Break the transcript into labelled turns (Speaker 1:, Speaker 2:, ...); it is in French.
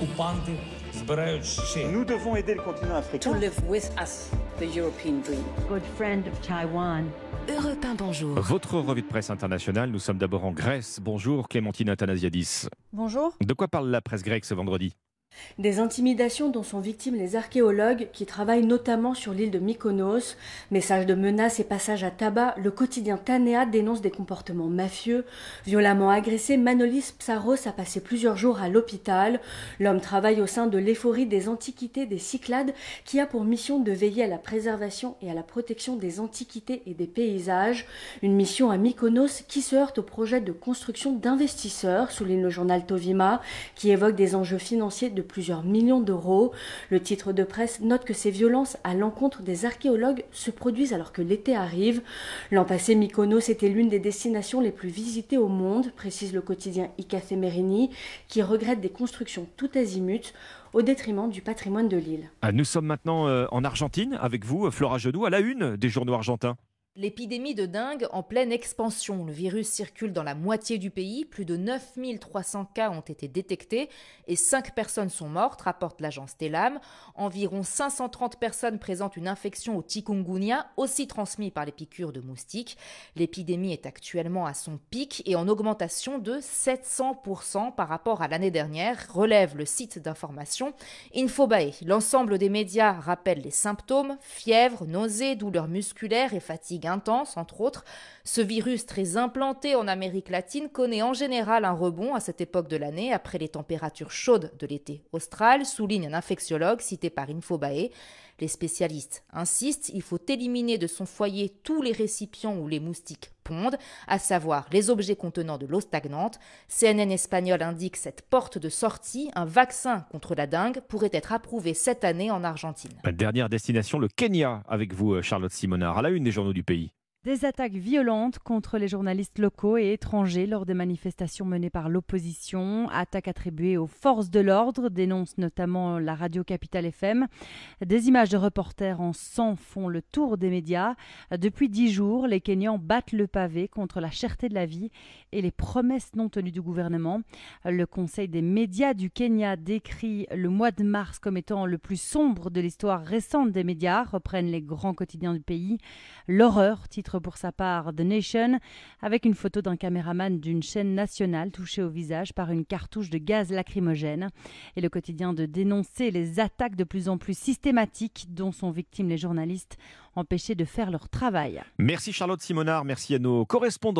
Speaker 1: окупанти збирають ще.
Speaker 2: Nous devons aider le continent
Speaker 3: to
Speaker 2: africain.
Speaker 3: live with us the European dream.
Speaker 4: good friend of Taiwan.
Speaker 5: Europe 1, bonjour.
Speaker 6: Votre revue de presse internationale, nous sommes d'abord en Grèce. Bonjour Clémentine Athanasiadis.
Speaker 7: Bonjour.
Speaker 6: De quoi parle la presse grecque ce vendredi
Speaker 7: Des intimidations dont sont victimes les archéologues qui travaillent notamment sur l'île de Mykonos. Messages de menaces et passages à tabac, le quotidien Tanea dénonce des comportements mafieux. Violemment agressé, Manolis Psaros a passé plusieurs jours à l'hôpital. L'homme travaille au sein de l'éphorie des antiquités des Cyclades qui a pour mission de veiller à la préservation et à la protection des antiquités et des paysages. Une mission à Mykonos qui se heurte au projet de construction d'investisseurs, souligne le journal Tovima, qui évoque des enjeux financiers de plusieurs millions d'euros. Le titre de presse note que ces violences à l'encontre des archéologues se produisent alors que l'été arrive. L'an passé, Mykonos était l'une des destinations les plus visitées au monde, précise le quotidien Icafé Merini, qui regrette des constructions tout azimuts au détriment du patrimoine de l'île.
Speaker 6: Ah, Nous sommes maintenant euh, en Argentine avec vous, Flora Genoux, à la une des journaux argentins.
Speaker 8: L'épidémie de dengue en pleine expansion. Le virus circule dans la moitié du pays. Plus de 9300 cas ont été détectés et 5 personnes sont mortes, rapporte l'agence Telam. Environ 530 personnes présentent une infection au chikungunya, aussi transmise par les piqûres de moustiques. L'épidémie est actuellement à son pic et en augmentation de 700% par rapport à l'année dernière, relève le site d'information Infobae. L'ensemble des médias rappelle les symptômes fièvre, nausées, douleurs musculaires et fatigue intense, entre autres. Ce virus très implanté en Amérique latine connaît en général un rebond à cette époque de l'année après les températures chaudes de l'été austral, souligne un infectiologue cité par Infobae. Les spécialistes insistent, il faut éliminer de son foyer tous les récipients où les moustiques à savoir les objets contenant de l'eau stagnante. CNN espagnol indique cette porte de sortie, un vaccin contre la dengue pourrait être approuvé cette année en Argentine.
Speaker 6: Dernière destination, le Kenya, avec vous, euh, Charlotte Simonard, à la une des journaux du pays.
Speaker 4: Des attaques violentes contre les journalistes locaux et étrangers lors des manifestations menées par l'opposition, attaques attribuées aux forces de l'ordre, dénonce notamment la radio Capitale FM. Des images de reporters en sang font le tour des médias. Depuis dix jours, les Kenyans battent le pavé contre la cherté de la vie et les promesses non tenues du gouvernement. Le Conseil des médias du Kenya décrit le mois de mars comme étant le plus sombre de l'histoire récente des médias, reprennent les grands quotidiens du pays. L'horreur, pour sa part The Nation, avec une photo d'un caméraman d'une chaîne nationale touché au visage par une cartouche de gaz lacrymogène. Et le quotidien de dénoncer les attaques de plus en plus systématiques dont sont victimes les journalistes empêchés de faire leur travail.
Speaker 6: Merci Charlotte Simonard, merci à nos correspondants.